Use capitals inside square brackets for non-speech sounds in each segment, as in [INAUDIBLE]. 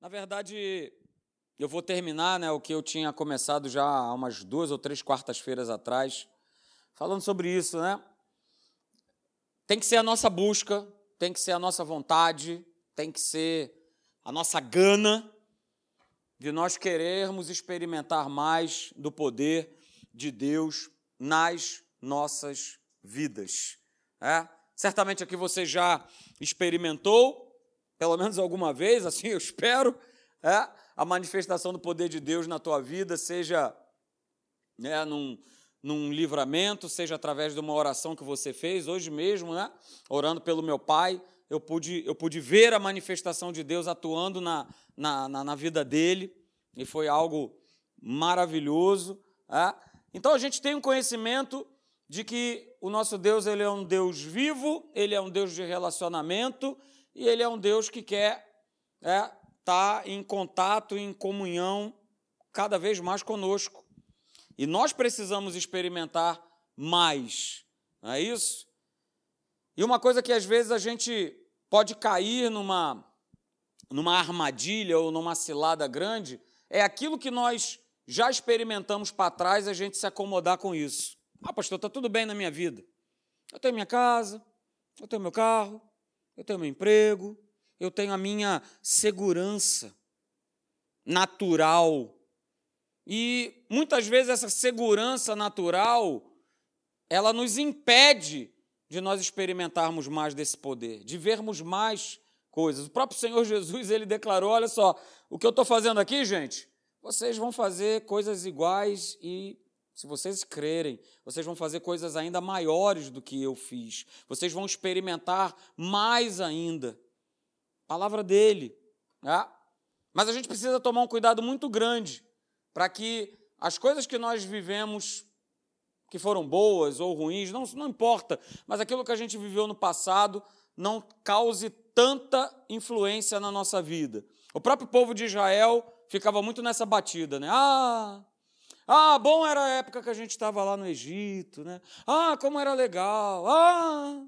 Na verdade, eu vou terminar né, o que eu tinha começado já há umas duas ou três quartas-feiras atrás, falando sobre isso, né? Tem que ser a nossa busca, tem que ser a nossa vontade, tem que ser a nossa gana de nós querermos experimentar mais do poder de Deus nas nossas vidas. É? Certamente aqui você já experimentou, pelo menos alguma vez, assim eu espero, é? a manifestação do poder de Deus na tua vida, seja né, num, num livramento, seja através de uma oração que você fez, hoje mesmo, né, orando pelo meu pai, eu pude, eu pude ver a manifestação de Deus atuando na, na, na, na vida dele, e foi algo maravilhoso. É? Então a gente tem um conhecimento de que o nosso Deus ele é um Deus vivo, ele é um Deus de relacionamento e ele é um Deus que quer estar é, tá em contato, em comunhão cada vez mais conosco. E nós precisamos experimentar mais, não é isso? E uma coisa que às vezes a gente pode cair numa, numa armadilha ou numa cilada grande é aquilo que nós já experimentamos para trás, a gente se acomodar com isso. Ah, pastor, está tudo bem na minha vida. Eu tenho minha casa, eu tenho meu carro, eu tenho meu emprego, eu tenho a minha segurança natural. E muitas vezes essa segurança natural, ela nos impede de nós experimentarmos mais desse poder, de vermos mais coisas. O próprio Senhor Jesus, ele declarou, olha só, o que eu estou fazendo aqui, gente, vocês vão fazer coisas iguais e se vocês crerem, vocês vão fazer coisas ainda maiores do que eu fiz. Vocês vão experimentar mais ainda. Palavra dele. Né? Mas a gente precisa tomar um cuidado muito grande para que as coisas que nós vivemos, que foram boas ou ruins, não, não importa, mas aquilo que a gente viveu no passado não cause tanta influência na nossa vida. O próprio povo de Israel ficava muito nessa batida, né? Ah, ah, bom era a época que a gente estava lá no Egito, né? Ah, como era legal. Ah,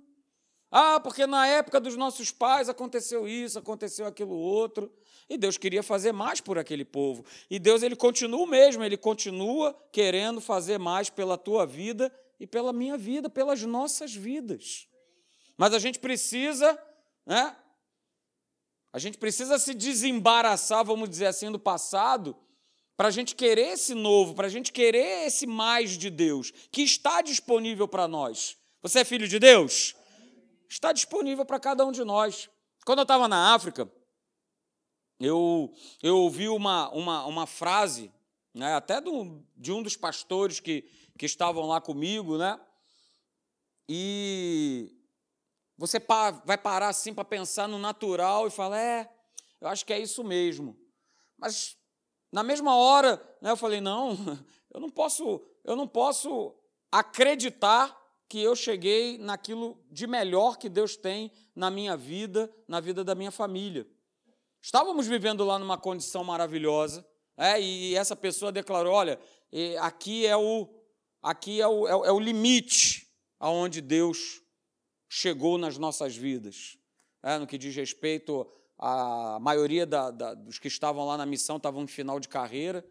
ah, porque na época dos nossos pais aconteceu isso, aconteceu aquilo outro. E Deus queria fazer mais por aquele povo. E Deus ele continua o mesmo, ele continua querendo fazer mais pela tua vida e pela minha vida, pelas nossas vidas. Mas a gente precisa, né? A gente precisa se desembaraçar, vamos dizer assim, do passado para a gente querer esse novo, para a gente querer esse mais de Deus, que está disponível para nós. Você é filho de Deus? Está disponível para cada um de nós. Quando eu estava na África, eu, eu ouvi uma, uma, uma frase, né, até do, de um dos pastores que, que estavam lá comigo, né? E você vai parar assim para pensar no natural e falar: é, eu acho que é isso mesmo. Mas na mesma hora, né, eu falei: não, [LAUGHS] eu não posso, eu não posso acreditar que eu cheguei naquilo de melhor que Deus tem na minha vida, na vida da minha família. Estávamos vivendo lá numa condição maravilhosa, é, e essa pessoa declarou: olha, aqui é o, aqui é o, é o é limite aonde Deus chegou nas nossas vidas. É, no que diz respeito a maioria da, da, dos que estavam lá na missão estavam em final de carreira.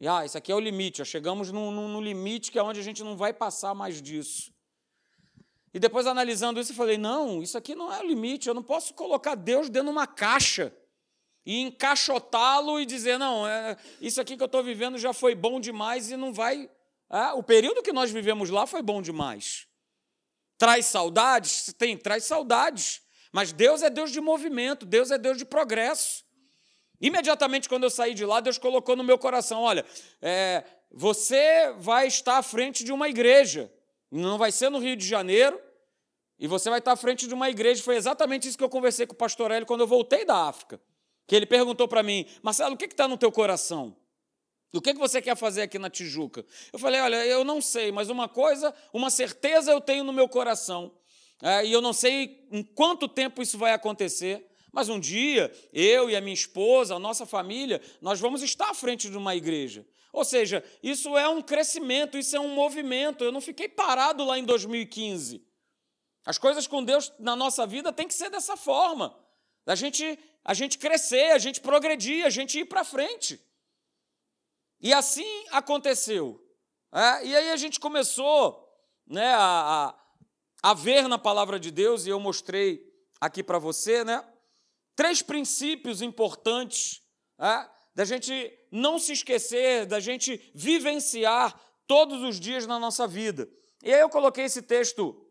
E, ah, isso aqui é o limite, já chegamos no, no, no limite que é onde a gente não vai passar mais disso. E depois, analisando isso, eu falei: não, isso aqui não é o limite, eu não posso colocar Deus dentro de uma caixa e encaixotá-lo e dizer: não, é, isso aqui que eu estou vivendo já foi bom demais e não vai. É, o período que nós vivemos lá foi bom demais. Traz saudades? Tem, traz saudades. Mas Deus é Deus de movimento, Deus é Deus de progresso. Imediatamente quando eu saí de lá, Deus colocou no meu coração: olha, é, você vai estar à frente de uma igreja, não vai ser no Rio de Janeiro, e você vai estar à frente de uma igreja. Foi exatamente isso que eu conversei com o pastor Hélio quando eu voltei da África. Que ele perguntou para mim, Marcelo, o que está no teu coração? O que, que você quer fazer aqui na Tijuca? Eu falei, olha, eu não sei, mas uma coisa, uma certeza eu tenho no meu coração. É, e eu não sei em quanto tempo isso vai acontecer, mas um dia, eu e a minha esposa, a nossa família, nós vamos estar à frente de uma igreja. Ou seja, isso é um crescimento, isso é um movimento. Eu não fiquei parado lá em 2015. As coisas com Deus na nossa vida tem que ser dessa forma. Da gente a gente crescer, a gente progredir, a gente ir para frente. E assim aconteceu. É, e aí a gente começou né, a, a, ver na palavra de Deus, e eu mostrei aqui para você, né, três princípios importantes é, da gente não se esquecer, da gente vivenciar todos os dias na nossa vida. E aí eu coloquei esse texto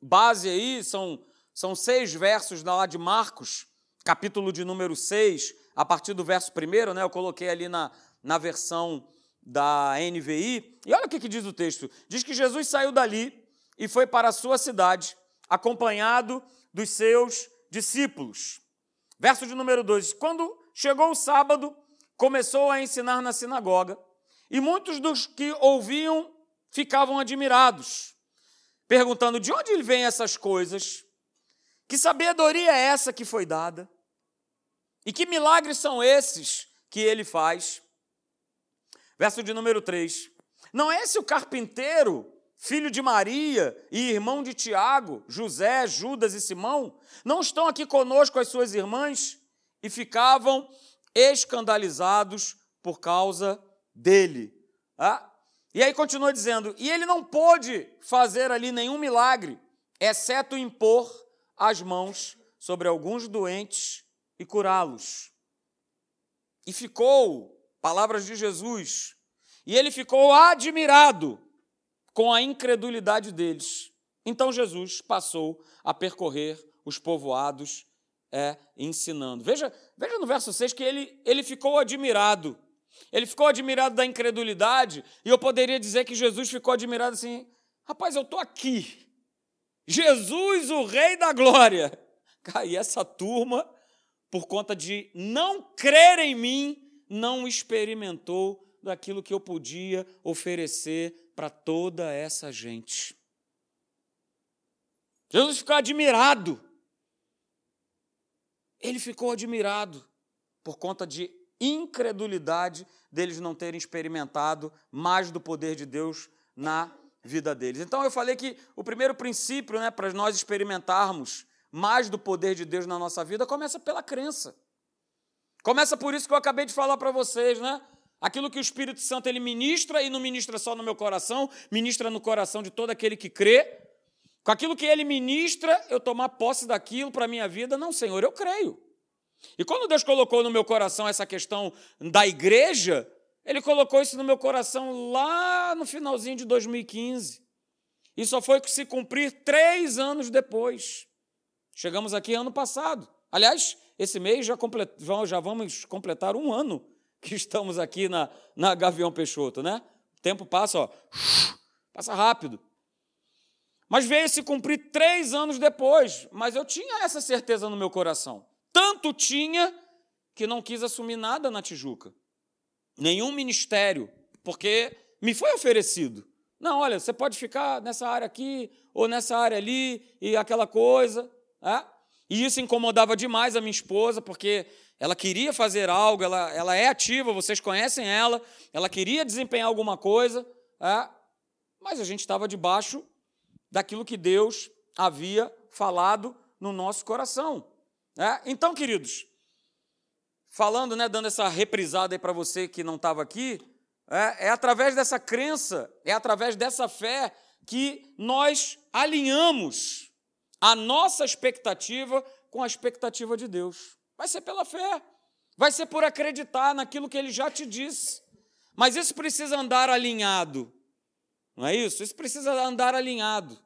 base aí, são, são seis versos lá de Marcos, capítulo de número 6, a partir do verso primeiro, né? Eu coloquei ali na, na versão da NVI. E olha o que, que diz o texto: diz que Jesus saiu dali e foi para a sua cidade, acompanhado dos seus discípulos. Verso de número 2: Quando chegou o sábado, começou a ensinar na sinagoga, e muitos dos que ouviam ficavam admirados, perguntando: de onde vêm essas coisas? Que sabedoria é essa que foi dada? E que milagres são esses que ele faz? Verso de número 3. Não é esse o carpinteiro, filho de Maria e irmão de Tiago, José, Judas e Simão? Não estão aqui conosco as suas irmãs? E ficavam escandalizados por causa dele. Ah? E aí continua dizendo: e ele não pôde fazer ali nenhum milagre, exceto impor as mãos sobre alguns doentes e curá-los. E ficou, palavras de Jesus, e ele ficou admirado com a incredulidade deles. Então Jesus passou a percorrer os povoados é, ensinando. Veja, veja no verso 6 que ele, ele ficou admirado. Ele ficou admirado da incredulidade, e eu poderia dizer que Jesus ficou admirado assim: rapaz, eu estou aqui. Jesus, o Rei da Glória. [LAUGHS] E essa turma, por conta de não crer em mim, não experimentou daquilo que eu podia oferecer para toda essa gente. Jesus ficou admirado. Ele ficou admirado por conta de incredulidade deles não terem experimentado mais do poder de Deus na vida deles. Então eu falei que o primeiro princípio, né, para nós experimentarmos mais do poder de Deus na nossa vida, começa pela crença. Começa por isso que eu acabei de falar para vocês, né? Aquilo que o Espírito Santo ele ministra e não ministra só no meu coração, ministra no coração de todo aquele que crê. Com aquilo que ele ministra, eu tomar posse daquilo para a minha vida, não, Senhor, eu creio. E quando Deus colocou no meu coração essa questão da igreja, Ele colocou isso no meu coração lá no finalzinho de 2015. E só foi se cumprir três anos depois. Chegamos aqui ano passado. Aliás, esse mês já, complet... já vamos completar um ano que estamos aqui na, na Gavião Peixoto, né? O tempo passa, ó, passa rápido. Mas veio se cumprir três anos depois, mas eu tinha essa certeza no meu coração. Tanto tinha que não quis assumir nada na Tijuca, nenhum ministério, porque me foi oferecido. Não, olha, você pode ficar nessa área aqui ou nessa área ali e aquela coisa. É? E isso incomodava demais a minha esposa, porque ela queria fazer algo, ela, ela é ativa, vocês conhecem ela, ela queria desempenhar alguma coisa, é? mas a gente estava debaixo daquilo que Deus havia falado no nosso coração. É? Então, queridos, falando, né, dando essa reprisada aí para você que não estava aqui, é, é através dessa crença, é através dessa fé que nós alinhamos a nossa expectativa com a expectativa de Deus. Vai ser pela fé, vai ser por acreditar naquilo que Ele já te disse. Mas isso precisa andar alinhado, não é isso? Isso precisa andar alinhado.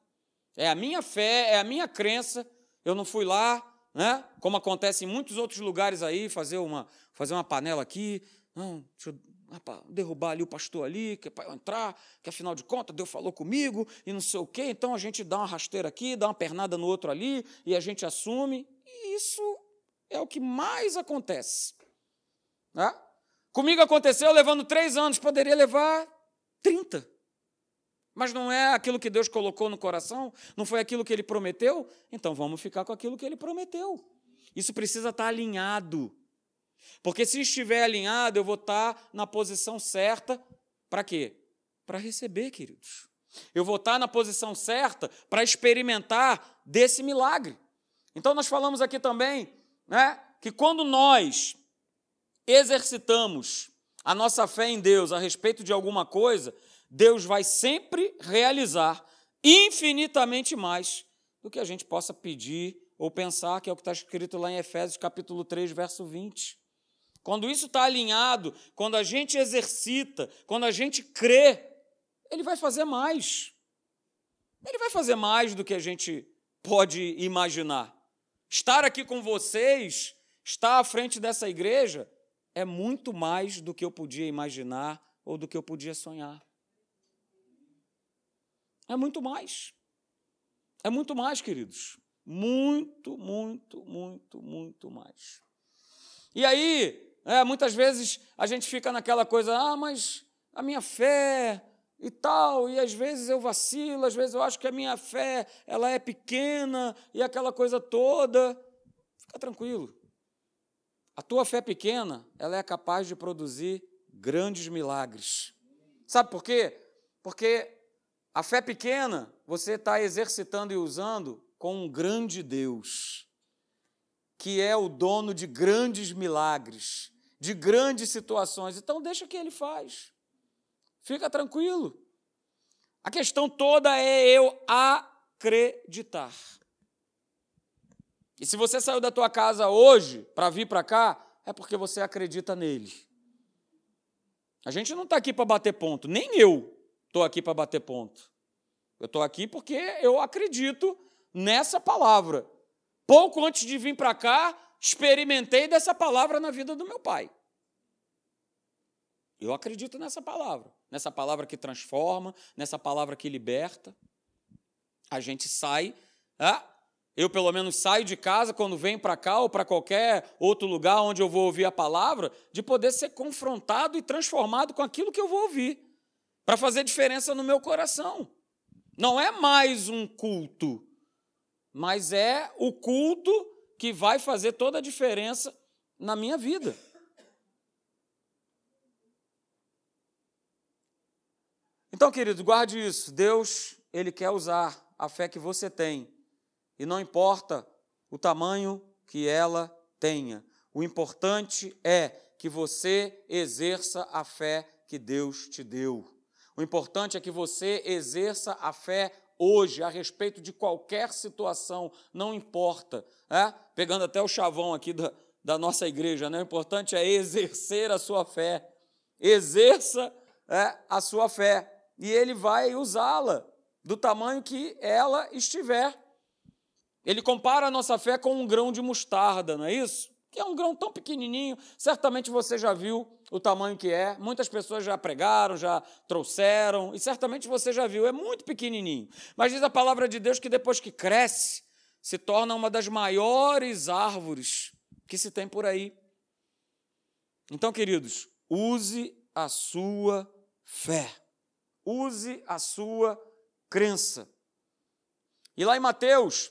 É a minha fé, é a minha crença. Eu não fui lá, né? como acontece em muitos outros lugares aí, fazer uma, fazer uma panela aqui, não, deixa eu rapaz, derrubar ali o pastor ali, que é para eu entrar, que afinal de contas Deus falou comigo e não sei o quê, então a gente dá uma rasteira aqui, dá uma pernada no outro ali e a gente assume. E isso é o que mais acontece. Né? Comigo aconteceu levando três anos, poderia levar 30. Mas não é aquilo que Deus colocou no coração? Não foi aquilo que ele prometeu? Então vamos ficar com aquilo que ele prometeu. Isso precisa estar alinhado. Porque se estiver alinhado, eu vou estar na posição certa para quê? Para receber, queridos. Eu vou estar na posição certa para experimentar desse milagre. Então nós falamos aqui também, né, que quando nós exercitamos a nossa fé em Deus a respeito de alguma coisa, Deus vai sempre realizar infinitamente mais do que a gente possa pedir ou pensar, que é o que está escrito lá em Efésios capítulo 3, verso 20. Quando isso está alinhado, quando a gente exercita, quando a gente crê, ele vai fazer mais. Ele vai fazer mais do que a gente pode imaginar. Estar aqui com vocês, estar à frente dessa igreja, é muito mais do que eu podia imaginar ou do que eu podia sonhar. É muito mais. É muito mais, queridos. Muito, muito, muito, muito mais. E aí, é, muitas vezes a gente fica naquela coisa, ah, mas a minha fé e tal, e às vezes eu vacilo, às vezes eu acho que a minha fé ela é pequena e aquela coisa toda. Fica tranquilo. A tua fé pequena, ela é capaz de produzir grandes milagres. Sabe por quê? Porque a fé pequena você está exercitando e usando com um grande Deus, que é o dono de grandes milagres, de grandes situações. Então deixa que ele faz. Fica tranquilo. A questão toda é eu acreditar. E se você saiu da tua casa hoje para vir para cá, é porque você acredita nele. A gente não está aqui para bater ponto, nem eu estou aqui para bater ponto. Eu estou aqui porque eu acredito nessa palavra. Pouco antes de vir para cá, experimentei dessa palavra na vida do meu pai. Eu acredito nessa palavra, nessa palavra que transforma, nessa palavra que liberta. A gente sai, ah, eu pelo menos saio de casa quando venho para cá ou para qualquer outro lugar onde eu vou ouvir a palavra, de poder ser confrontado e transformado com aquilo que eu vou ouvir, para fazer diferença no meu coração. Não é mais um culto, mas é o culto que vai fazer toda a diferença na minha vida. Então, querido, guarde isso. Deus, ele quer usar a fé que você tem. E não importa o tamanho que ela tenha. O importante é que você exerça a fé que Deus te deu. O importante é que você exerça a fé hoje a respeito de qualquer situação, não importa. É? Pegando até o chavão aqui da, da nossa igreja, né? o importante é exercer a sua fé. Exerça é, a sua fé e ele vai usá-la do tamanho que ela estiver. Ele compara a nossa fé com um grão de mostarda, não é isso? Que é um grão tão pequenininho, certamente você já viu o tamanho que é. Muitas pessoas já pregaram, já trouxeram, e certamente você já viu, é muito pequenininho. Mas diz a palavra de Deus que depois que cresce, se torna uma das maiores árvores que se tem por aí. Então, queridos, use a sua fé. Use a sua crença. E lá em Mateus,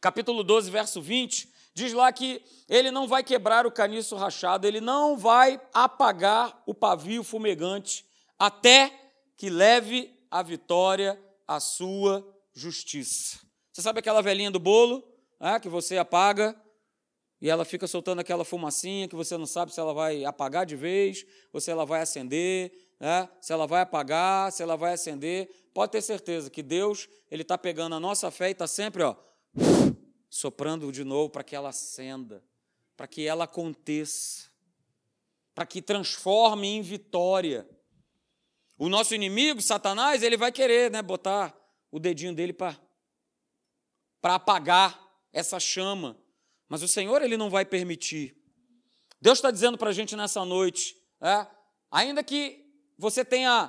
capítulo 12, verso 20, diz lá que ele não vai quebrar o caniço rachado, ele não vai apagar o pavio fumegante, até que leve a vitória à sua justiça. Você sabe aquela velhinha do bolo é, que você apaga e ela fica soltando aquela fumacinha que você não sabe se ela vai apagar de vez ou se ela vai acender, é, se ela vai apagar, se ela vai acender. Pode ter certeza que Deus ele está pegando a nossa fé e está sempre ó, soprando de novo para que ela acenda, para que ela aconteça, para que transforme em vitória. O nosso inimigo, Satanás, ele vai querer né, botar o dedinho dele para apagar essa chama. Mas o Senhor ele não vai permitir. Deus está dizendo para a gente nessa noite, é, ainda que você tenha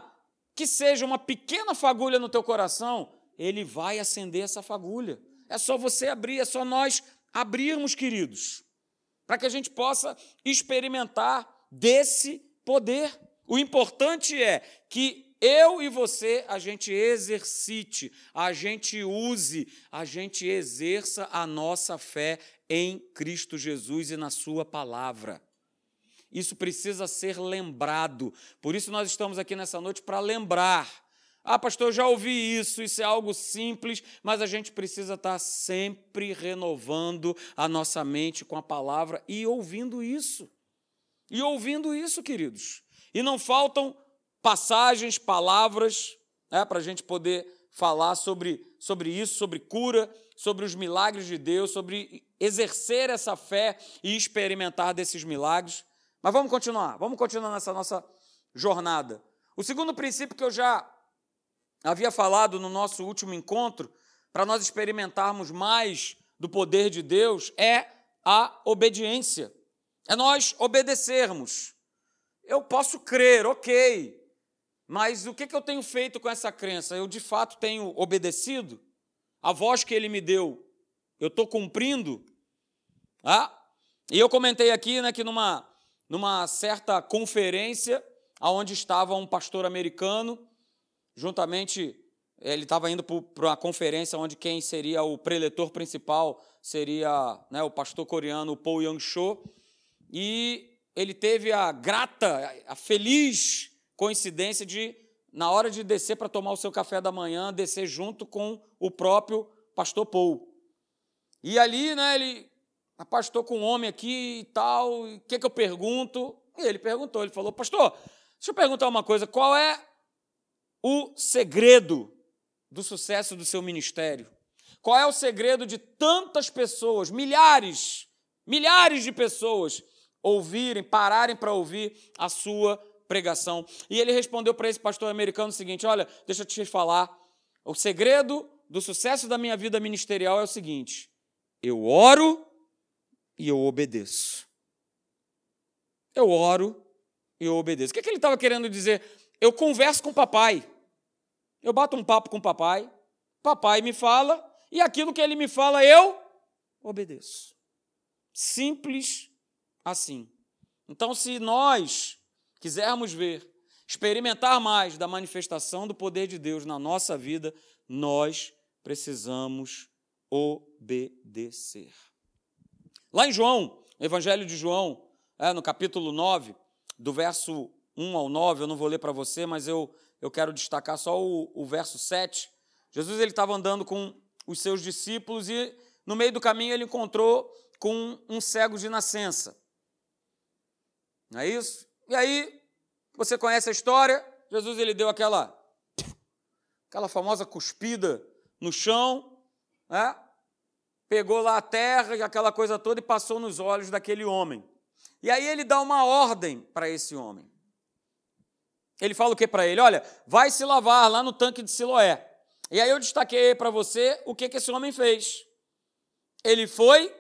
que seja uma pequena fagulha no teu coração, ele vai acender essa fagulha. É só você abrir, é só nós abrirmos, queridos, para que a gente possa experimentar desse poder. O importante é que eu e você, a gente exercite, a gente use, a gente exerça a nossa fé em Cristo Jesus e na Sua palavra. Isso precisa ser lembrado. Por isso nós estamos aqui nessa noite para lembrar Ah, pastor, eu já ouvi isso, isso é algo simples, mas a gente precisa estar sempre renovando a nossa mente com a palavra e ouvindo isso. E ouvindo isso, queridos. E não faltam passagens, palavras, né, para a gente poder falar sobre, sobre isso, sobre cura, sobre os milagres de Deus, sobre exercer essa fé e experimentar desses milagres. Mas vamos continuar, vamos continuar nessa nossa jornada. O segundo princípio que eu já havia falado no nosso último encontro, para nós experimentarmos mais do poder de Deus, é a obediência. É nós obedecermos. Eu posso crer, ok, mas o que, eu tenho feito com essa crença? Eu de fato tenho obedecido? A voz que ele me deu, eu estou cumprindo? Ah? E eu comentei aqui né, que numa, numa certa conferência, onde estava um pastor americano, juntamente, ele estava indo para uma conferência onde quem seria o preletor principal seria né, o pastor coreano Paul Yang-cho, e ele teve a grata, a feliz coincidência de, na hora de descer para tomar o seu café da manhã, descer junto com o próprio pastor Paul. E ali, né, ele, pastor com um homem aqui e tal, o que, que eu pergunto? E ele perguntou, ele falou, pastor, deixa eu perguntar uma coisa, qual é o segredo do sucesso do seu ministério? Qual é o segredo de tantas pessoas, milhares, milhares de pessoas, ouvirem, pararem para ouvir a sua pregação? E ele respondeu para esse pastor americano o seguinte: Olha, deixa eu te falar, o segredo do sucesso da minha vida ministerial é o seguinte: eu oro e eu obedeço. Eu oro e eu obedeço. O que, é que ele estava querendo dizer? Eu converso com o papai. Eu bato um papo com o papai, papai me fala, e aquilo que ele me fala eu obedeço. Simples assim. Então, se nós quisermos ver, experimentar mais da manifestação do poder de Deus na nossa vida, nós precisamos obedecer. Lá em João, Evangelho de João, é, no capítulo 9, do verso 1 ao 9, eu não vou ler para você, mas eu eu quero destacar só o, o verso 7. Jesus ele estava andando com os seus discípulos e no meio do caminho ele encontrou com um cego de nascença. Não é isso? E aí, você conhece a história? Jesus ele deu aquela aquela famosa cuspida no chão, né? Pegou lá a terra e aquela coisa toda e passou nos olhos daquele homem. E aí ele dá uma ordem para esse homem. Ele fala o que para ele? Olha, vai se lavar lá no tanque de Siloé. E aí eu destaquei para você o que, que esse homem fez. Ele foi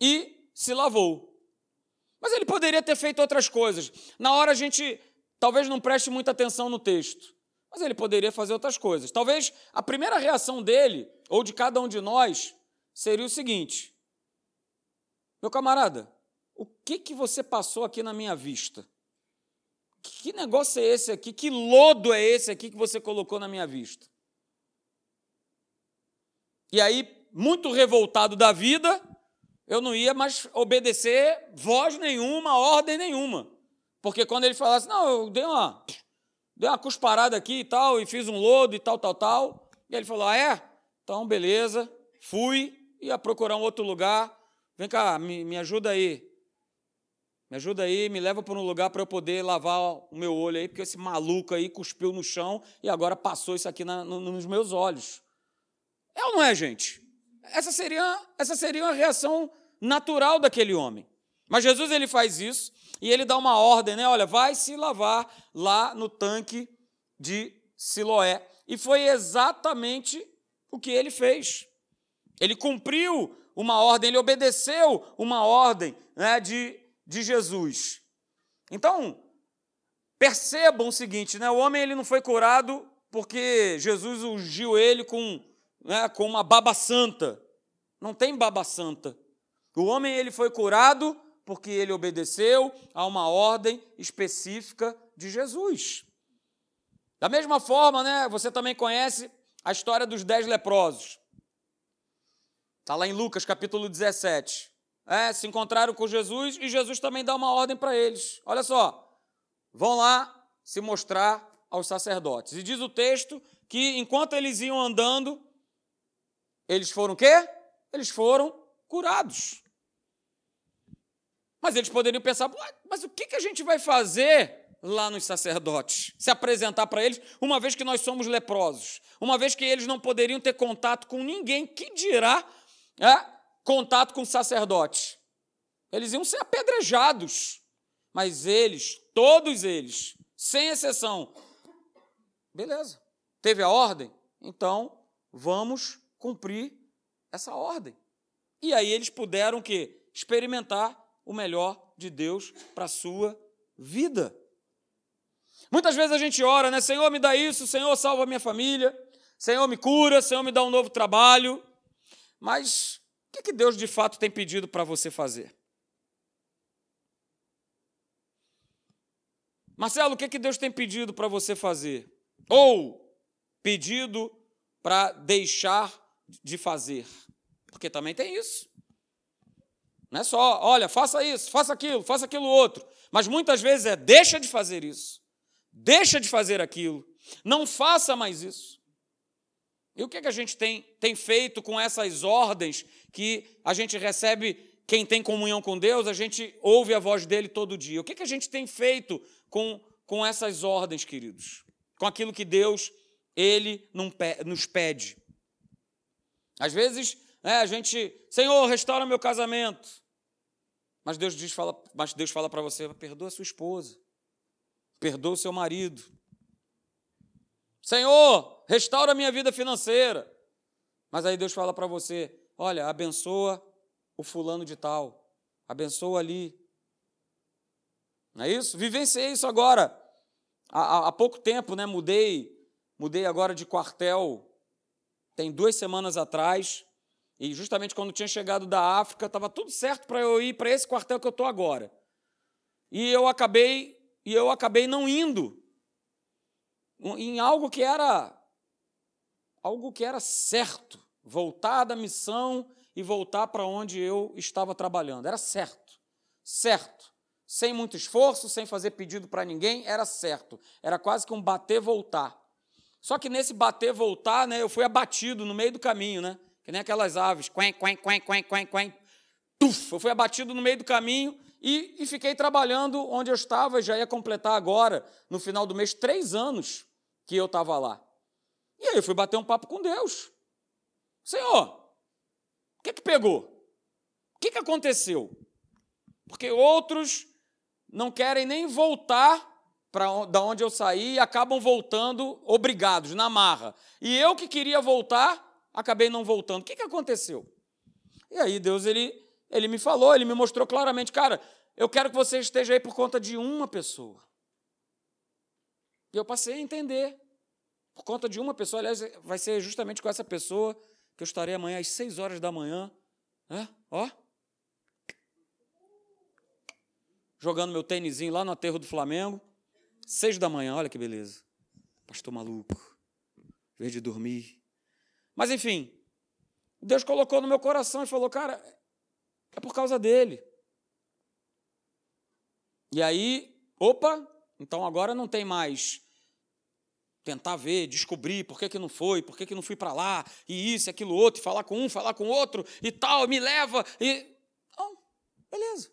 e se lavou. Mas ele poderia ter feito outras coisas. Na hora a gente talvez não preste muita atenção no texto. Mas ele poderia fazer outras coisas. Talvez a primeira reação dele, ou de cada um de nós, seria o seguinte: Meu camarada, o que, que você passou aqui na minha vista? Que negócio é esse aqui? Que lodo é esse aqui que você colocou na minha vista? E aí, muito revoltado da vida, eu não ia mais obedecer voz nenhuma, ordem nenhuma. Porque quando ele falasse, não, eu dei uma, dei uma cusparada aqui e tal, e fiz um lodo e tal, tal, tal. E ele falou, ah, é? Então, beleza. Fui, ia procurar um outro lugar. Vem cá, me, me ajuda aí. Me ajuda aí, me leva para um lugar para eu poder lavar o meu olho aí, porque esse maluco aí cuspiu no chão e agora passou isso aqui na, no, nos meus olhos. É ou não é, gente? Essa seria, essa seria uma reação natural daquele homem. Mas Jesus ele faz isso e ele dá uma ordem, né? Olha, vai se lavar lá no tanque de Siloé. E foi exatamente o que ele fez. Ele cumpriu uma ordem, ele obedeceu uma ordem né, de de Jesus. Então, percebam o seguinte, né? o homem ele não foi curado porque Jesus ungiu ele com, né, com uma baba santa. Não tem baba santa. O homem ele foi curado porque ele obedeceu a uma ordem específica de Jesus. Da mesma forma, né, você também conhece a história dos dez leprosos. Está lá em Lucas capítulo 17 é, se encontraram com Jesus e Jesus também dá uma ordem para eles. Olha só, vão lá se mostrar aos sacerdotes. E diz o texto que enquanto eles iam andando, eles foram quê? Eles foram curados. Mas eles poderiam pensar, mas o que a gente vai fazer lá nos sacerdotes? Se apresentar para eles, uma vez que nós somos leprosos, uma vez que eles não poderiam ter contato com ninguém, que dirá é, contato com sacerdotes? Eles iam ser apedrejados. Mas eles, todos eles, sem exceção, beleza, teve a ordem? Então vamos cumprir essa ordem. E aí eles puderam o quê? Experimentar o melhor de Deus para a sua vida. Muitas vezes a gente ora, né? Senhor, me dá isso, Senhor, salva minha família, Senhor, me cura, Senhor, me dá um novo trabalho. Mas o que, que Deus de fato tem pedido para você fazer? Marcelo, o que, que Deus tem pedido para você fazer? Ou pedido para deixar de fazer? Porque também tem isso. Não é só, olha, faça isso, faça aquilo, faça aquilo outro. Mas muitas vezes é deixa de fazer isso, deixa de fazer aquilo, não faça mais isso. E o que, é que a gente tem, tem feito com essas ordens que a gente recebe, quem tem comunhão com Deus, a gente ouve a voz dele todo dia? O que, é que a gente tem feito com, com essas ordens, queridos? Com aquilo que Deus, ele nos pede. Às vezes, né, a gente, Senhor, restaura meu casamento. Mas Deus diz, fala, mas Deus fala para você, perdoa sua esposa, perdoa o seu marido. Senhor, restaura a minha vida financeira. Mas aí Deus fala para você, olha, abençoa o fulano de tal, abençoa ali. Não é isso? Vivenciei isso agora. Há, há pouco tempo, né? Mudei, mudei agora de quartel. Tem duas semanas atrás. E justamente quando tinha chegado da África, estava tudo certo para eu ir para esse quartel que eu estou agora. E eu acabei e eu acabei não indo em algo que era algo que era certo, voltar da missão e voltar para onde eu estava trabalhando. Era certo. Certo. Sem muito esforço, sem fazer pedido para ninguém, era certo. Era quase que um bater voltar. Só que nesse bater voltar, né, eu fui abatido no meio do caminho, né? que nem aquelas aves, quen, quen, quen, quen, quen, quen. Tuf, eu fui abatido no meio do caminho e, e fiquei trabalhando onde eu estava, já ia completar agora, no final do mês, três anos que eu estava lá. E aí eu fui bater um papo com Deus. Senhor, o que, que pegou? O que, que aconteceu? Porque outros não querem nem voltar para da onde eu saí e acabam voltando obrigados, na marra. E eu que queria voltar, acabei não voltando. O que, que aconteceu? E aí Deus ele, ele me falou, ele me mostrou claramente, cara, eu quero que você esteja aí por conta de uma pessoa. E eu passei a entender. Por conta de uma pessoa, aliás, vai ser justamente com essa pessoa que eu estarei amanhã às seis horas da manhã. Né? Ó. Jogando meu tênisinho lá no aterro do Flamengo. Seis da manhã, olha que beleza. Pastor maluco. Em vez de dormir, mas enfim, Deus colocou no meu coração e falou: cara, é por causa dele. E aí, opa, então agora não tem mais tentar ver, descobrir por que, que não foi, por que, que não fui para lá, e isso, aquilo outro, e falar com um, falar com outro, e tal, me leva, e. Não, beleza.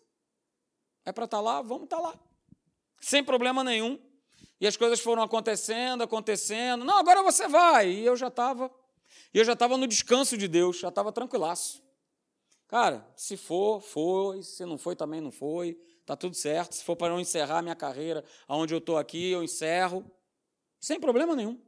É para estar tá lá, vamos estar tá lá. Sem problema nenhum. E as coisas foram acontecendo, acontecendo. Não, agora você vai. E eu já estava e eu já estava no descanso de Deus, já estava tranquilaço. Cara, se for, foi. Se não foi, também não foi. Tá tudo certo. Se for para eu encerrar minha carreira aonde eu estou aqui, eu encerro. Sem problema nenhum.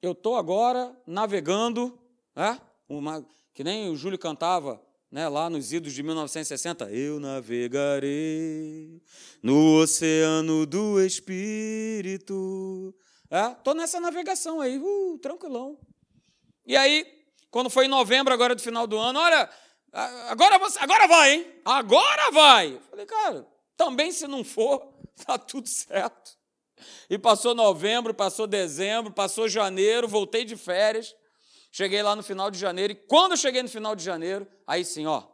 Eu estou agora navegando, né? Uma, que nem o Júlio cantava né, lá nos idos de 1960. Eu navegarei no oceano do Espírito. Estou é? nessa navegação aí, uh, tranquilão. E aí, quando foi em novembro, agora do final do ano, olha, agora, você, agora vai, hein? Agora vai! Eu falei, cara, também se não for, [LAUGHS] tá tudo certo. E passou novembro, passou dezembro, passou janeiro, voltei de férias, cheguei lá no final de janeiro, e quando eu cheguei no final de janeiro, aí sim, ó,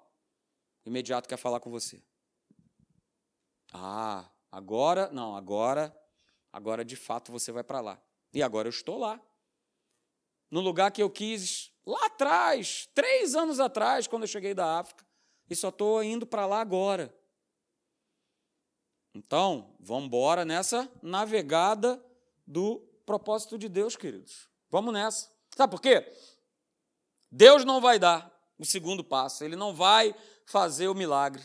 imediato quer falar com você. Ah, agora, não, agora, agora de fato você vai para lá. E agora eu estou lá. No lugar que eu quis lá atrás, três anos atrás, quando eu cheguei da África, e só estou indo para lá agora. Então, vamos embora nessa navegada do propósito de Deus, queridos. Vamos nessa. Sabe por quê? Deus não vai dar o segundo passo, ele não vai fazer o milagre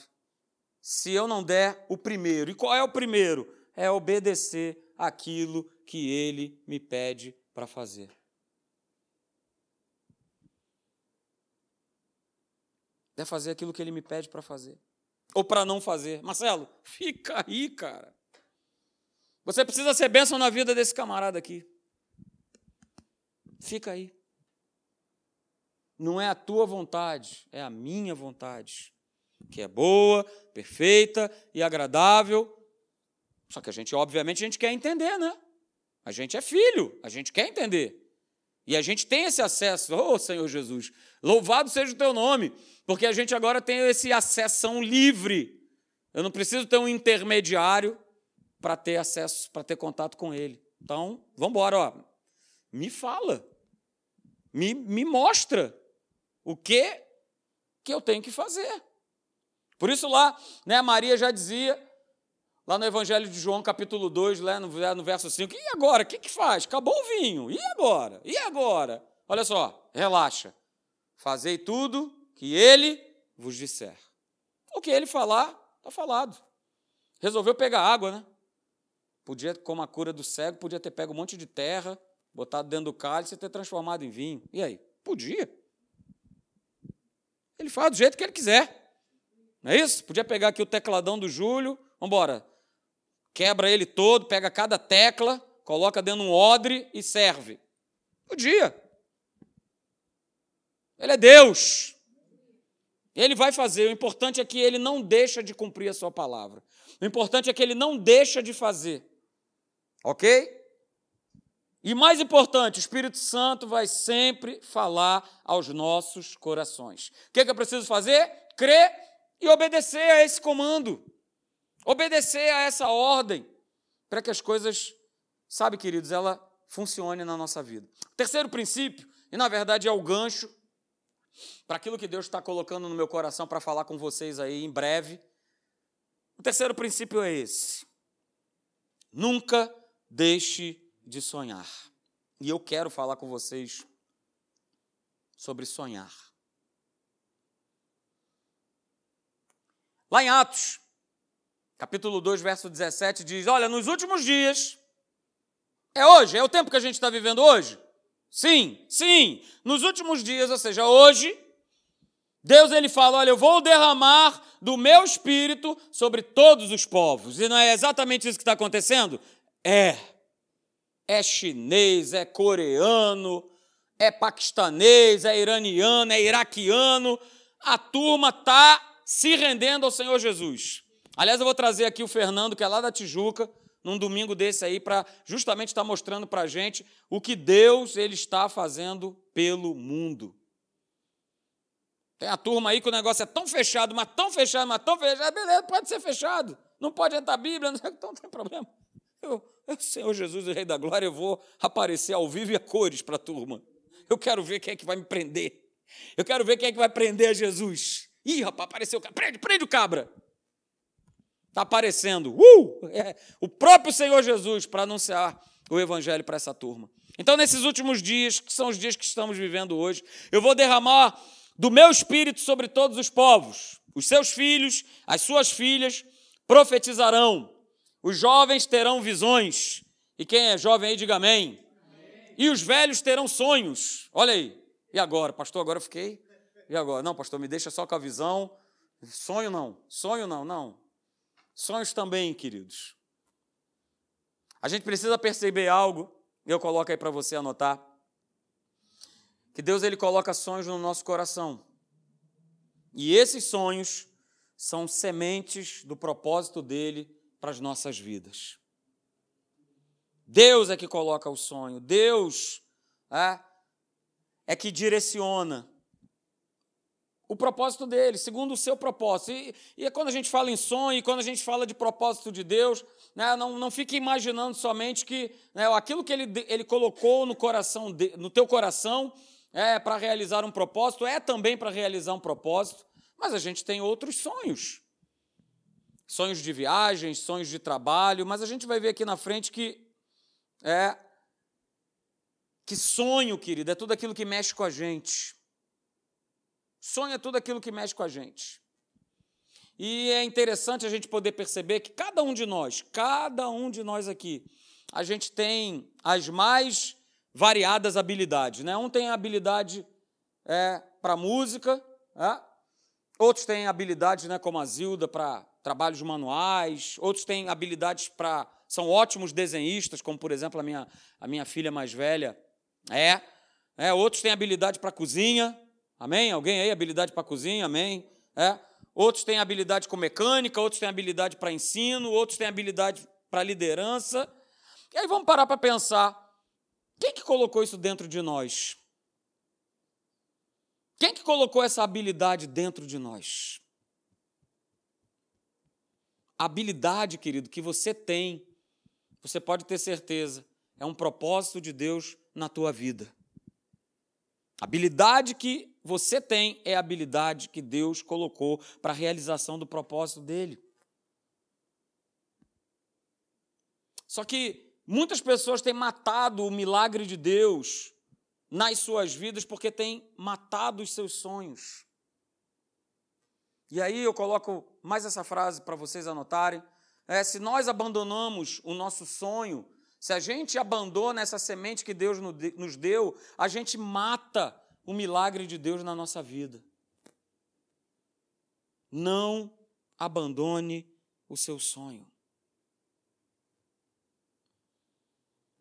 se eu não der o primeiro. E qual é o primeiro? É obedecer aquilo que ele me pede para fazer. É fazer aquilo que ele me pede para fazer. Ou para não fazer. Marcelo, [LAUGHS] fica aí, cara. Você precisa ser bênção na vida desse camarada aqui. Fica aí. Não é a tua vontade, é a minha vontade, que é boa, perfeita e agradável. Só que a gente, obviamente, a gente quer entender, né? A gente é filho, a gente quer entender. E a gente tem esse acesso, oh Senhor Jesus, louvado seja o teu nome, porque a gente agora tem esse acesso livre. Eu não preciso ter um intermediário para ter acesso, para ter contato com ele. Então, vamos embora, ó. Me fala. Me, me mostra o que que eu tenho que fazer. Por isso lá, né, Maria já dizia, lá no Evangelho de João, capítulo 2, lá no, verso 5, e agora? O que, que faz? Acabou o vinho. E agora? E agora? Olha só, relaxa. Fazei tudo que ele vos disser. O que ele falar, está falado. Resolveu pegar água, né? Podia, como a cura do cego, podia ter pego um monte de terra, botado dentro do cálice e ter transformado em vinho. E aí? Podia. Ele faz do jeito que ele quiser. Não é isso? Podia pegar aqui o tecladão do Júlio, vamos embora. Quebra ele todo, pega cada tecla, coloca dentro de um odre e serve. Podia. Ele é Deus. Ele vai fazer. O importante é que ele não deixa de cumprir a sua palavra. O importante é que ele não deixa de fazer. Ok? E mais importante, o Espírito Santo vai sempre falar aos nossos corações. O que, é que eu preciso fazer? Crer e obedecer a esse comando. Obedecer a essa ordem. Para que as coisas, sabe, queridos, ela funcione na nossa vida. terceiro princípio, e na verdade é o gancho para aquilo que Deus está colocando no meu coração para falar com vocês aí em breve. O terceiro princípio é esse. Nunca deixe de sonhar. E eu quero falar com vocês sobre sonhar. Lá em Atos, capítulo 2, verso 17, diz: Olha, nos últimos dias, é hoje, é o tempo que a gente está vivendo hoje? Sim, sim, nos últimos dias, ou seja, hoje, Deus ele fala: Olha, eu vou derramar do meu espírito sobre todos os povos. E não é exatamente isso que está acontecendo? É. É chinês, é coreano, é paquistanês, é iraniano, é iraquiano. A turma está se rendendo ao Senhor Jesus. Aliás, eu vou trazer aqui o Fernando, que é lá da Tijuca, num domingo desse aí, para justamente estar tá mostrando para a gente o que Deus ele está fazendo pelo mundo. Tem a turma aí que o negócio é tão fechado, mas tão fechado, mas tão fechado. Beleza, pode ser fechado. Não pode entrar a Bíblia, [LAUGHS] então não tem problema. Eu, eu, Senhor Jesus, o Rei da Glória, eu vou aparecer ao vivo e a cores para a turma. Eu quero ver quem é que vai me prender. Eu quero ver quem é que vai prender a Jesus. Ih, rapaz, apareceu o cabra. Prende, prende o cabra. Está aparecendo. Uh! É, o próprio Senhor Jesus para anunciar o Evangelho para essa turma. Então, nesses últimos dias, que são os dias que estamos vivendo hoje, eu vou derramar do meu espírito sobre todos os povos. Os seus filhos, as suas filhas profetizarão. Os jovens terão visões. E quem é jovem aí, diga amém. E os velhos terão sonhos. Olha aí. E agora, pastor? Agora eu fiquei. E agora? Não, pastor, me deixa só com a visão. Sonho não. Sonho não, não. Sonhos também, queridos. A gente precisa perceber algo. Eu coloco aí para você anotar. Que Deus ele coloca sonhos no nosso coração. E esses sonhos são sementes do propósito dele para as nossas vidas. Deus é que coloca o sonho, Deus é, é que direciona o propósito dele, segundo o seu propósito. E, e é quando a gente fala em sonho, e quando a gente fala de propósito de Deus, né, não, não fique imaginando somente que né, aquilo que ele, ele colocou no coração de, no teu coração é para realizar um propósito, é também para realizar um propósito, mas a gente tem outros sonhos. Sonhos de viagens, sonhos de trabalho, mas a gente vai ver aqui na frente que é que sonho, querido, é tudo aquilo que mexe com a gente. Sonho é tudo aquilo que mexe com a gente. E é interessante a gente poder perceber que cada um de nós, cada um de nós aqui, a gente tem as mais variadas habilidades. Né? Um tem habilidade é, para música, é? outros têm habilidades, né, como a Zilda, para trabalhos manuais, outros têm habilidades para. são ótimos desenhistas, como por exemplo a minha, a minha filha mais velha é. é outros têm habilidade para cozinha, Amém? Alguém aí, habilidade para cozinha? Amém? É. Outros têm habilidade com mecânica, outros têm habilidade para ensino, outros têm habilidade para liderança. E aí vamos parar para pensar: quem que colocou isso dentro de nós? Quem que colocou essa habilidade dentro de nós? Habilidade, querido, que você tem, você pode ter certeza, é um propósito de Deus na tua vida. Habilidade que você tem é a habilidade que Deus colocou para a realização do propósito dele. Só que muitas pessoas têm matado o milagre de Deus nas suas vidas porque têm matado os seus sonhos. E aí eu coloco mais essa frase para vocês anotarem. É, se nós abandonamos o nosso sonho, se a gente abandona essa semente que Deus nos deu, a gente mata o milagre de Deus na nossa vida. Não abandone o seu sonho.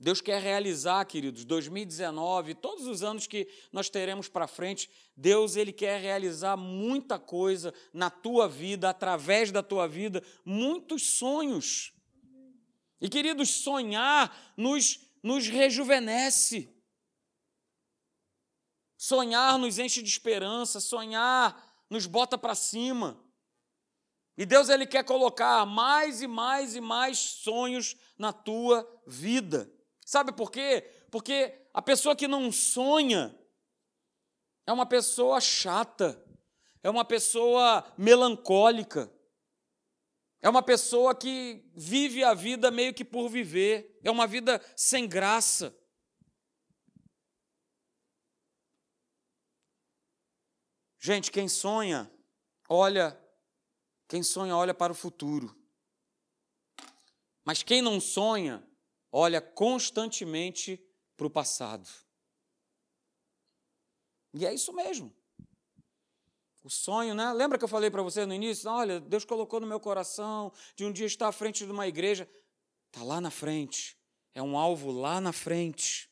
Deus quer realizar, queridos, 2019, todos os anos que nós teremos para frente, Deus ele quer realizar muita coisa na tua vida, através da tua vida, muitos sonhos. E queridos, sonhar nos nos rejuvenesce. Sonhar nos enche de esperança, sonhar nos bota para cima. E Deus ele quer colocar mais e mais e mais sonhos na tua vida. Sabe por quê? Porque a pessoa que não sonha é uma pessoa chata, é uma pessoa melancólica, é uma pessoa que vive a vida meio que por viver, é uma vida sem graça. Gente, quem sonha, olha, quem sonha olha para o futuro. Mas quem não sonha, olha constantemente para o passado. E é isso mesmo. O sonho, né? Lembra que eu falei para você no início? Olha, Deus colocou no meu coração de um dia estar à frente de uma igreja. Está lá na frente. É um alvo lá na frente.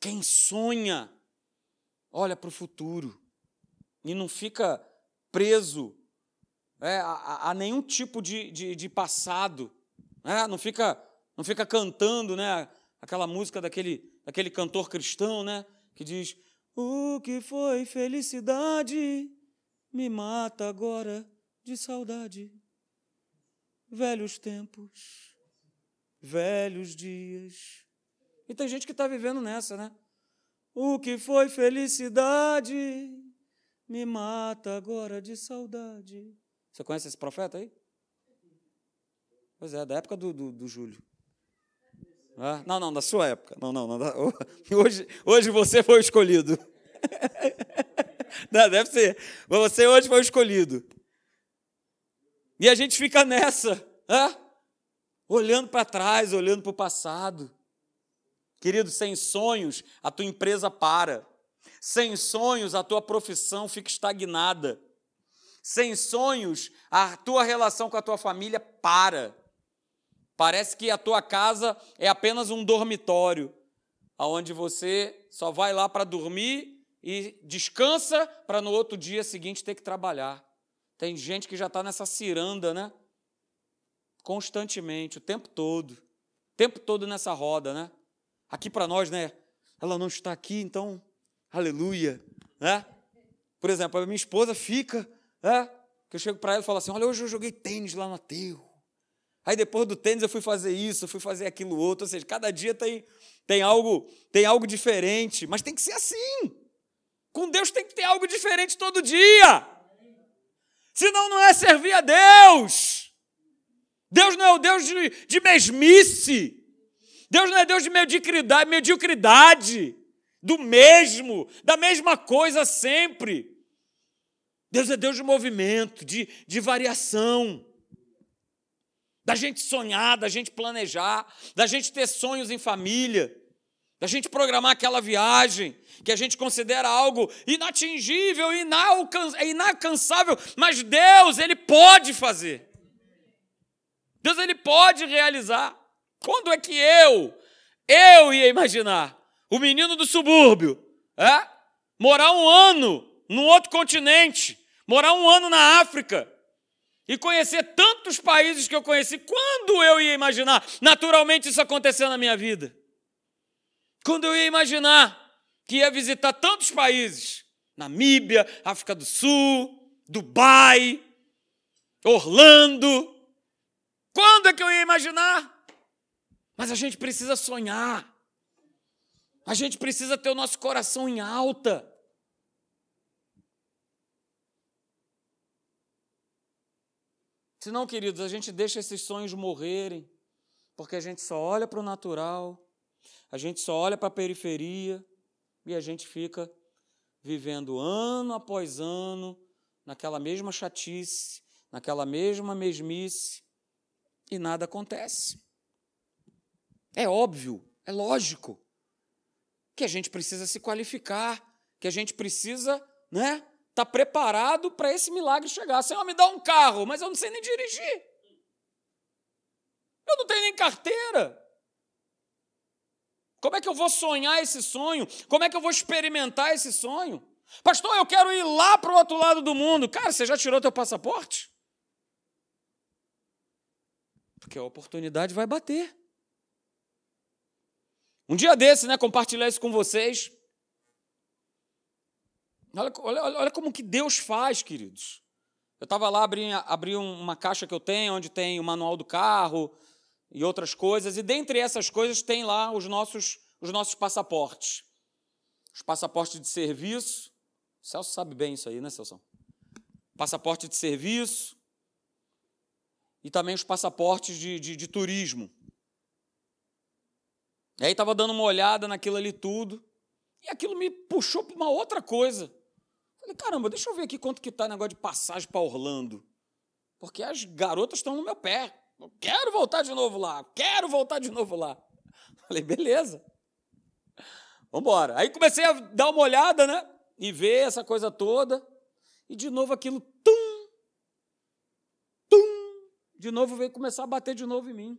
Quem sonha, olha para o futuro e não fica preso é, a, a, nenhum tipo de, de, de passado, é, não, fica, não fica cantando né, aquela música daquele, daquele cantor cristão né, que diz: O que foi felicidade me mata agora de saudade. Velhos tempos, velhos dias. E tem gente que está vivendo nessa, né? O que foi felicidade me mata agora de saudade. Você conhece esse profeta aí? Pois é, da época do, do, do Júlio. Ah, não, não, da sua época. Não, não, não. [LAUGHS] Hoje, hoje você foi escolhido. [LAUGHS] Não, deve ser. Você hoje foi escolhido. E a gente fica nessa, ah? olhando para trás, olhando para o passado. Querido, sem sonhos, a tua empresa para. Sem sonhos, a tua profissão fica estagnada. Sem sonhos, a tua relação com a tua família para. Parece que a tua casa é apenas um dormitório, onde você só vai lá para dormir e descansa para no outro dia seguinte ter que trabalhar. Tem gente que já está nessa ciranda, né? Constantemente, o tempo todo. O tempo todo nessa roda, né? Aqui para nós, né? Ela não está aqui, então Aleluia. Né? Por exemplo, a minha esposa fica, é, que eu chego para ela e falo assim: olha, hoje eu joguei tênis lá no aterro. Aí depois do tênis eu fui fazer isso, eu fui fazer aquilo outro. Ou seja, cada dia tem, tem, algo, tem algo diferente. Mas tem que ser assim. Com Deus tem que ter algo diferente todo dia. Senão não é servir a Deus. Deus não é o Deus de, de mesmice. Deus não é Deus de mediocridade, mediocridade, do mesmo, da mesma coisa sempre. Deus é Deus de movimento, de, de variação. Da gente sonhar, da gente planejar, da gente ter sonhos em família, da gente programar aquela viagem que a gente considera algo inatingível, inalcançável, mas Deus, Ele pode fazer. Deus, Ele pode realizar. Quando é que eu, eu ia imaginar o menino do subúrbio, é? morar um ano num outro continente, morar um ano na África e conhecer tantos países que eu conheci? Quando eu ia imaginar naturalmente isso acontecer na minha vida? Quando eu ia imaginar que ia visitar tantos países? Namíbia, África do Sul, Dubai, Orlando. Quando é que eu ia imaginar? Mas a gente precisa sonhar. A gente precisa ter o nosso coração em alta. Senão, queridos, a gente deixa esses sonhos morrerem, porque a gente só olha para o natural, a gente só olha para a periferia e a gente fica vivendo ano após ano naquela mesma chatice, naquela mesma mesmice e nada acontece. É óbvio, é lógico que a gente precisa se qualificar, que a gente precisa, né, estar tá preparado para esse milagre chegar. Senhor, me dá um carro, mas eu não sei nem dirigir. Eu não tenho nem carteira. Como é que eu vou sonhar esse sonho? Como é que eu vou experimentar esse sonho? Pastor, eu quero ir lá para o outro lado do mundo. Cara, você já tirou teu passaporte? Porque a oportunidade vai bater. Um dia desse, né, compartilhar isso com vocês. Olha, olha, olha como que Deus faz, queridos. Eu estava lá, abri, abri uma caixa que eu tenho, onde tem o manual do carro e outras coisas, e dentre essas coisas tem lá os nossos, os nossos passaportes. Os passaportes de serviço. O Celso sabe bem isso aí, né, Celso? Passaporte de serviço. E também os passaportes de, de, de turismo. E aí estava dando uma olhada naquilo ali tudo, e aquilo me puxou para uma outra coisa. Falei, caramba, deixa eu ver aqui quanto que está o negócio de passagem para Orlando. Porque as garotas estão no meu pé. Eu quero voltar de novo lá, quero voltar de novo lá. Falei, beleza. Vamos embora. Aí comecei a dar uma olhada, né? E ver essa coisa toda. E de novo aquilo, tum, tum, de novo veio começar a bater de novo em mim.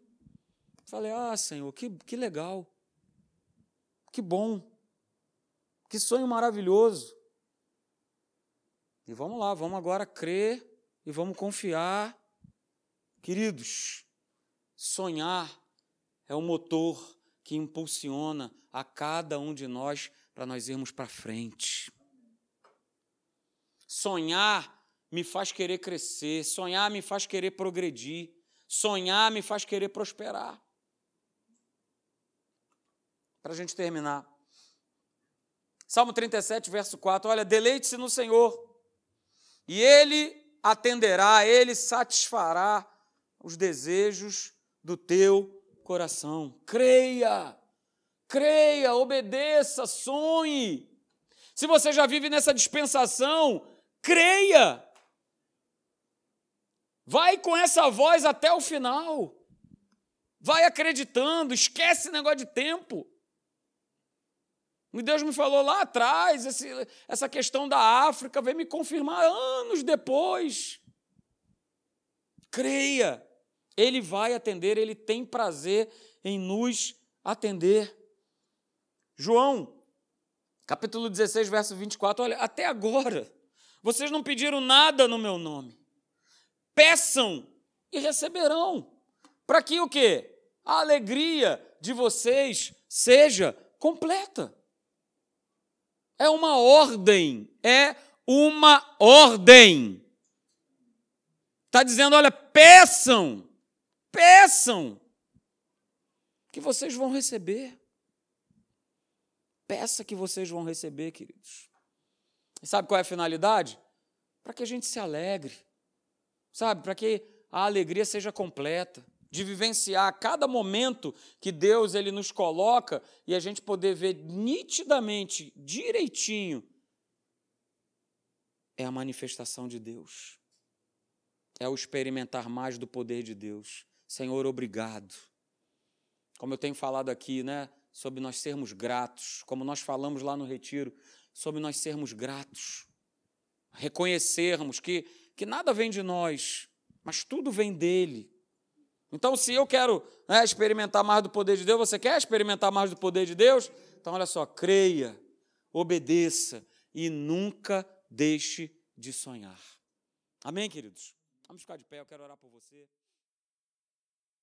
Falei, ah, Senhor, que, que legal. Que bom. Que sonho maravilhoso. E vamos lá, vamos agora crer e vamos confiar. Queridos, sonhar é o motor que impulsiona a cada um de nós para nós irmos para frente. Sonhar me faz querer crescer, sonhar me faz querer progredir, sonhar me faz querer prosperar para a gente terminar. Salmo 37, verso 4. Olha, deleite-se no Senhor, e Ele atenderá, Ele satisfará os desejos do teu coração. Creia, creia, obedeça, sonhe. Se você já vive nessa dispensação, creia. Vai com essa voz até o final. Vai acreditando, esquece negócio de tempo. Deus me falou lá atrás, esse, essa questão da África veio me confirmar anos depois. Creia, Ele vai atender, Ele tem prazer em nos atender. João, capítulo 16, verso 24, olha, até agora, vocês não pediram nada no meu nome. Peçam e receberão. Para que o quê? A alegria de vocês seja completa. É uma ordem, é uma ordem. Está dizendo: olha, peçam, peçam, que vocês vão receber. Peça que vocês vão receber, queridos. E sabe qual é a finalidade? Para que a gente se alegre, sabe? Para que a alegria seja completa, de vivenciar cada momento que Deus ele nos coloca e a gente poder ver nitidamente, direitinho, é a manifestação de Deus. É o experimentar mais do poder de Deus. Senhor, obrigado. Como eu tenho falado aqui, né, sobre nós sermos gratos, como nós falamos lá no retiro, sobre nós sermos gratos, reconhecermos que, que nada vem de nós, mas tudo vem dele. Então, se eu quero né, experimentar mais do poder de Deus, você quer experimentar mais do poder de Deus? Então, olha só, creia, obedeça e nunca deixe de sonhar. Amém, queridos? Vamos ficar de pé, eu quero orar por você.